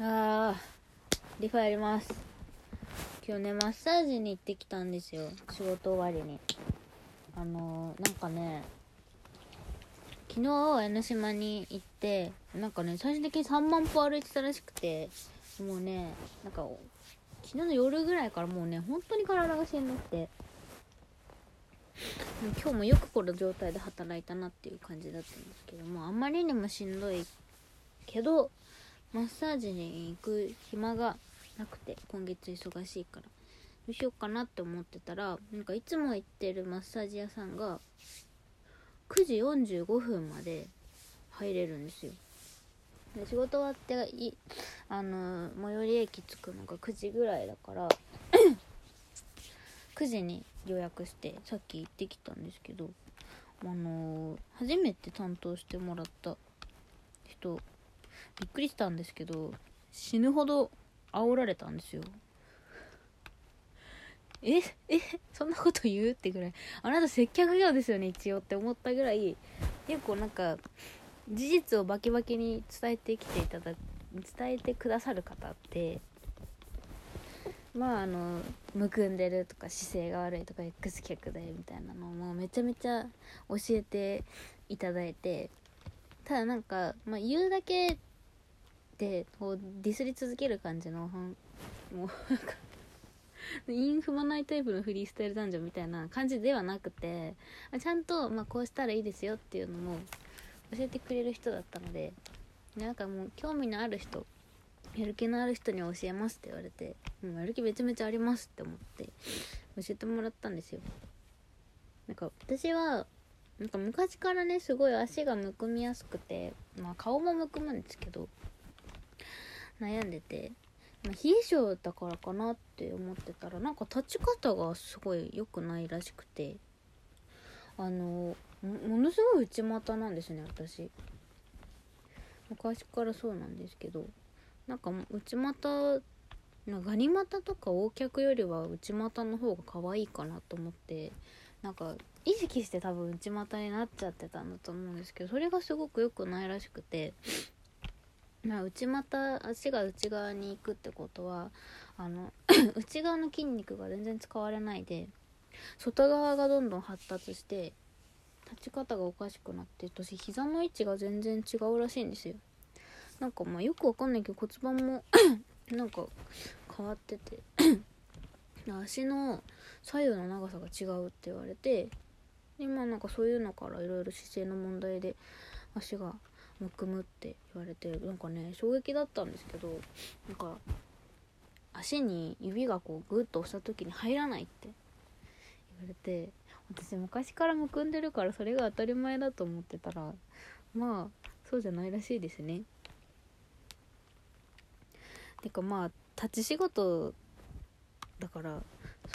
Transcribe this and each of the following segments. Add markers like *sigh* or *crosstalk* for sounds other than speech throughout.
あーリファやります。今日ねマッサージに行ってきたんですよ。仕事終わりに。あのー、なんかね昨日江ノ島に行ってなんかね最終的に3万歩歩いてたらしくてもうねなんか昨日の夜ぐらいからもうね本当に体がしんどくて今日もよくこの状態で働いたなっていう感じだったんですけどもあんまりにもしんどいけどマッサージに行く暇がなくて今月忙しいから。どうしようかなって思ってたらなんかいつも行ってるマッサージ屋さんが9時45分まで入れるんですよ。で仕事終わっていあの最寄り駅着くのが9時ぐらいだから *clears throat* 9時に予約してさっき行ってきたんですけどあの初めて担当してもらった人びっくりしたんですけど死ぬほど煽られたんですよ。*laughs* ええそんなこと言うってぐらい。あなた接客業ですよね一応って思ったぐらい。結構なんか事実をバキバキに伝えてきていただ伝えてくださる方ってまああのむくんでるとか姿勢が悪いとか X 脚だよみたいなのをもめちゃめちゃ教えていただいてただなんか、まあ、言うだけでこうディスり続ける感じのもうなんかインフマないタイプのフリースタイル男女みたいな感じではなくてちゃんと、まあ、こうしたらいいですよっていうのも教えてくれる人だったのでなんかもう興味のある人やる気のある人に教えますって言われてもうやる気めちゃめちゃありますって思って教えてもらったんですよ。なんか私はなんか昔からねすごい足がむくみやすくてまあ顔もむくむんですけど悩んでて、まあ、冷え性だからかなって思ってたらなんか立ち方がすごい良くないらしくてあのものすごい内股なんですね私。昔からそうなんですけどなんか内股なガニ股とか大脚よりは内股の方が可愛いかなと思ってなんか意識して多分内股になっちゃってたんだと思うんですけどそれがすごく良くないらしくてまあ内股足が内側に行くってことはあの *coughs* 内側の筋肉が全然使われないで外側がどんどん発達して立ち方がおかしくなって私膝の位置が全然違うらしいんですよ。なんかまあよくわかんないけど骨盤も *coughs* なんか変わってて *coughs* 足の左右の長さが違うって言われてでまあなんかそういうのからいろいろ姿勢の問題で足がむくむって言われてなんかね衝撃だったんですけどなんか足に指がこうグッと押した時に入らないって言われて私昔からむくんでるからそれが当たり前だと思ってたらまあそうじゃないらしいですね。てかまあ立ち仕事だから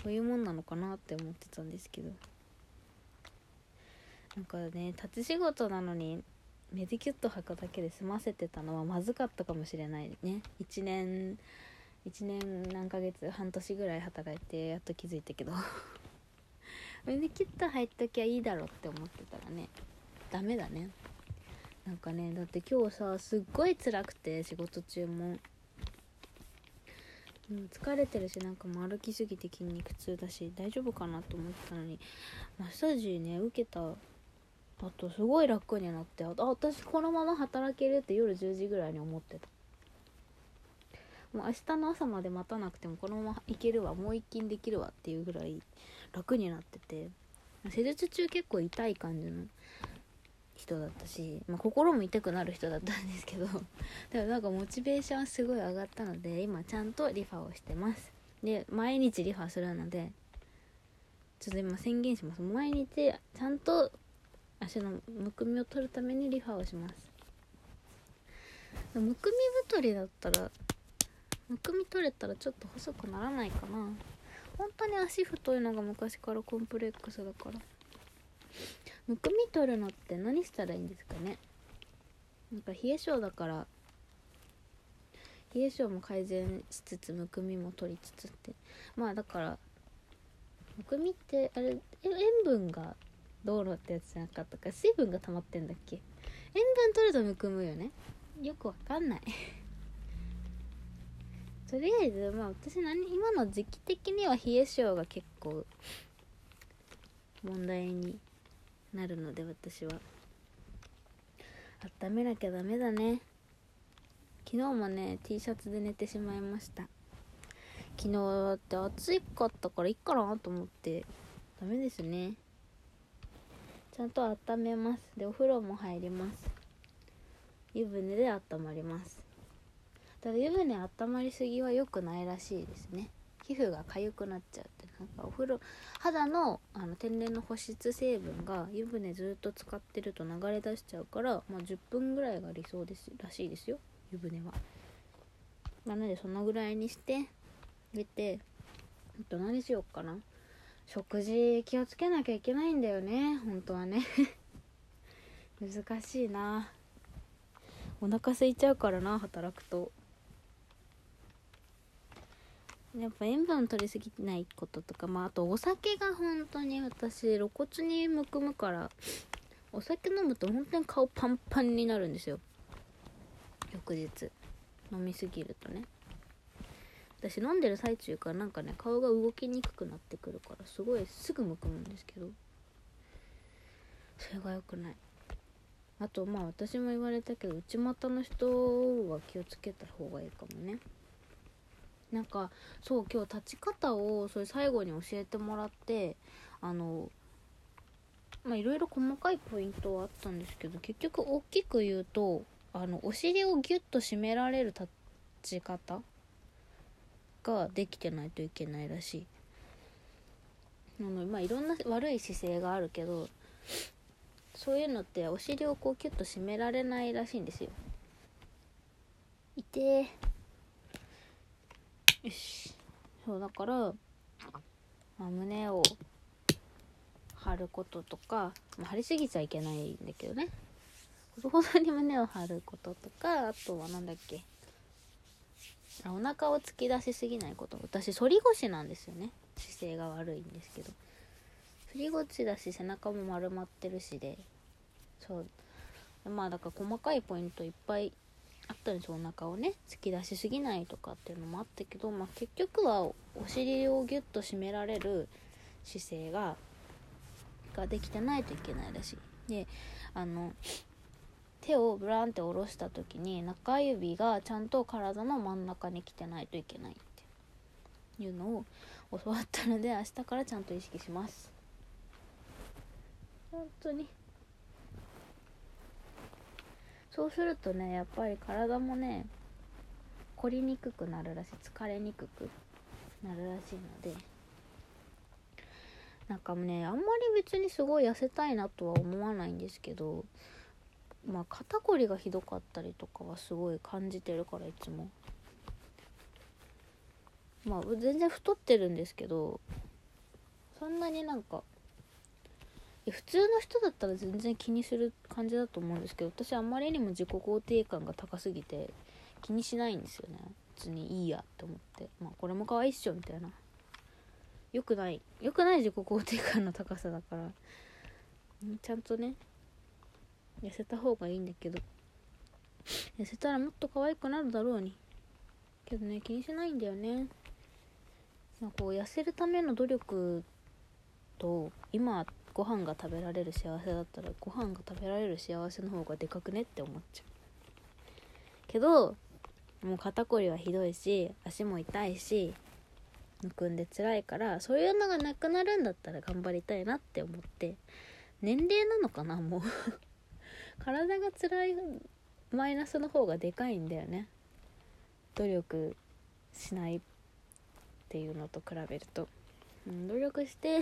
そういうもんなのかなって思ってたんですけど。なんかね立ち仕事なのにメディキュット履くだけで済ませてたのはまずかったかもしれないね。1年1年何ヶ月半年ぐらい働いてやっと気づいたけど。メディキュット入っときゃいいだろって思ってたらねダメだね。なんかねだって今日さすっごい辛くて仕事中も。うん疲れてるしなんかも歩きすぎて筋肉痛だし大丈夫かなと思ってたのにマッサージね受けたあとすごい楽になってあ私このまま働けるって夜10時ぐらいに思ってた。もう明日の朝まで待たなくてもこのままいけるわもう一勤できるわっていうぐらい楽になってて施術中結構痛い感じの人だったし、まあ、心も痛くなる人だったんですけど *laughs* でもなんかモチベーションすごい上がったので今ちゃんとリファをしてます。で毎日リファするのでちょっと今宣言します。毎日ちゃんと足のむくみを取るためにリファをします。むくみ太りだったらむくみ取れたらちょっと細くならないかな。本当に足太いのが昔からコンプレックスだから。むくみ取るのって何したらいいんですかね。なんか冷え性だから冷え性も改善しつつむくみも取りつつって。まあだからむくみってあれ塩分が道路ってやつじゃなかったか水分が溜まってんだっけ？塩分取るとむくむよね。よくわかんない。*laughs* とりあえずまあ私何今の時期的には冷え性が結構問題になるので私は。温めなきゃダメだね。昨日もね T シャツで寝てしまいました。昨日だって暑かったからいいかなと思ってダメですね。ちゃんと温めます。でお風呂も入ります。湯船で温まります。ただ湯船温まりすぎは良くないらしいですね。皮膚が痒くなっちゃうってなんかお風呂肌のあの天然の保湿成分が湯船ずっと使ってると流れ出しちゃうから、まあ、10分ぐらいが理想ですらしいですよ。湯船は。まなのでそのぐらいにして出てあと何しようかな。食事気をつけなきゃいけないんだよね本当はね。*laughs* 難しいな。お腹空いちゃうからな働くと。やっぱ塩分取りすぎないこととかまああとお酒が本当に私露骨にむくむからお酒飲むと本当に顔パンパンになるんですよ。翌日。飲みすぎるとね。私飲んでる最中からなんかね顔が動きにくくなってくるからすごいすぐむくむんですけど。それが良くない。あとまあ私も言われたけど内股の人は気をつけた方がいいかもね。なんかそう今日立ち方をそれ最後に教えてもらってあのまあいろいろ細かいポイントはあったんですけど結局大きく言うとあのお尻をギュッと締められる立ち方ができてないといけないらしい。あのまあいろんな悪い姿勢があるけどそういうのってお尻をこうキュッと締められないらしいんですよ。い。てよし。そうだから、まあ、胸を張ることとか、まあ、張りすぎちゃいけないんだけどね。ほどほどに胸を張ることとかあとは何だっけ。お腹を突き出しすぎないこと。私反り腰なんですよね。姿勢が悪いんですけど。反り腰だし背中も丸まってるしで。そう。まあだから細かいポイントいっぱいあったんですよ。お腹をね。突き出しすぎないとかっていうのもあったけど、まあ、結局はお尻をギュッと締められる姿勢がができてないといけないらしい。であの手をブランって下ろした時に中指がちゃんと体の真ん中に来てないといけないっていうのを教わったので明日からちゃんと意識します。本当に。そうするとねやっぱり体もね凝りにくくなるらしい。疲れにくくなるらしいので。なんかねあんまり別にすごい痩せたいなとは思わないんですけどまあ肩こりがひどかったりとかはすごい感じてるからいつも。まあ全然太ってるんですけどそんなになんか普通の人だったら全然気にする感じだと思うんですけど私あまりにも自己肯定感が高すぎて気にしないんですよね。別にいいやって思って。まあこれも可愛いっしょみたいな。良くない良くない自己肯定感の高さだから。ちゃんとね痩せた方がいいんだけど。痩せたらもっと可愛くなるだろうに。けどね気にしないんだよね。まあこう痩せるための努力と今ご飯が食べられる幸せだったらご飯が食べられる幸せの方がでかくねって思っちゃう。けどもう肩こりはひどいし足も痛いしむくんで辛いからそういうのがなくなるんだったら頑張りたいなって思って。年齢なのかなもう。体が辛いマイナスの方がでかいんだよね。努力しないっていうのと比べると、うん、努力して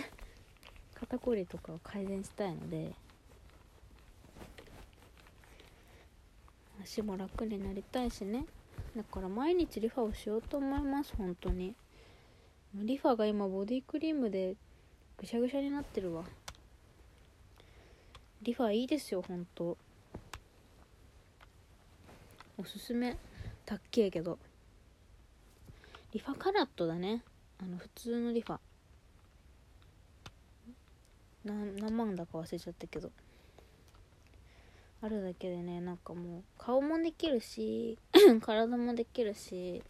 肩こりとかを改善したいので足も楽になりたいしね。だから毎日リファをしようと思います本当に。リファが今ボディクリームでぐしゃぐしゃになってるわ。リファいいですよ本当。おすすめ。たっけえけど。リファカラットだね。あの普通のリファ。何万だか忘れちゃったけど。あるだけでねなんかもう顔もできるし *clears throat* 体もできるし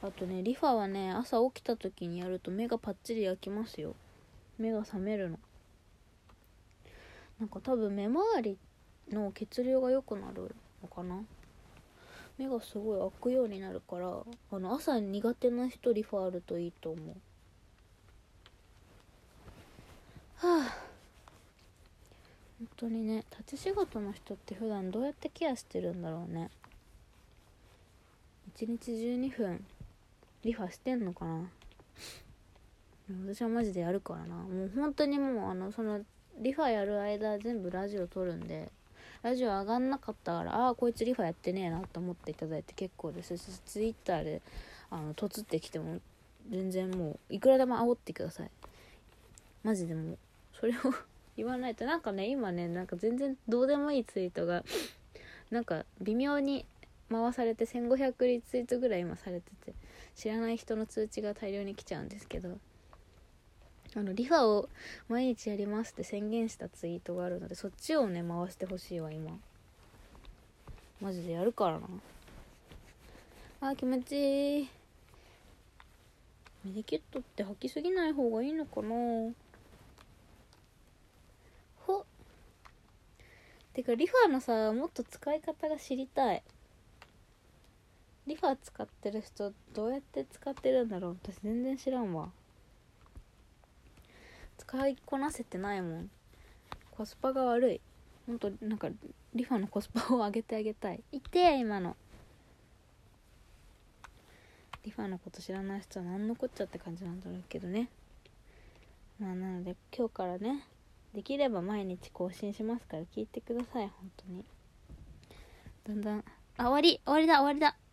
あとねリファはね朝起きた時にやると目がパッチリ焼きますよ。目が覚めるの。なんか多分目周りの血流が良くなるのかな。目がすごい開くようになるからあの朝苦手な人リファあるといいと思う。はあ。本当にね立ち仕事の人って普段どうやってケアしてるんだろうね。1日12分リファしてんのかな。私はマジでやるからな。もう本当にもうあのそのリファやる間全部ラジオ撮るんでラジオ上がんなかったからああこいつリファやってねえなと思っていただいて結構です。しツイッターであのとつってきても全然もういくらでも煽ってください。マジでもうそれを *laughs* 言わないとなんかね今ねなんか全然どうでもいいツイートがなんか微妙に回されて1500リツイートぐらい今されてて知らない人の通知が大量に来ちゃうんですけどあのリファを毎日やりますって宣言したツイートがあるのでそっちをね回してほしいわ今。マジでやるからな。あー気持ちいい。メディキットって吐きすぎない方がいいのかな。ほっ。てかリファのさもっと使い方が知りたい。リファ使ってる人どうやって使ってるんだろう。私全然知らんわ。使いこなせてないもん。コスパが悪い。ほんとなんかリファのコスパを上げてあげたい。いて今の。リファのこと知らない人は何のこっちゃって感じなんだろうけどね。まあなので今日からねできれば毎日更新しますから聞いてください。本当に。だんだん。あ終わり。終わりだ。終わりだ。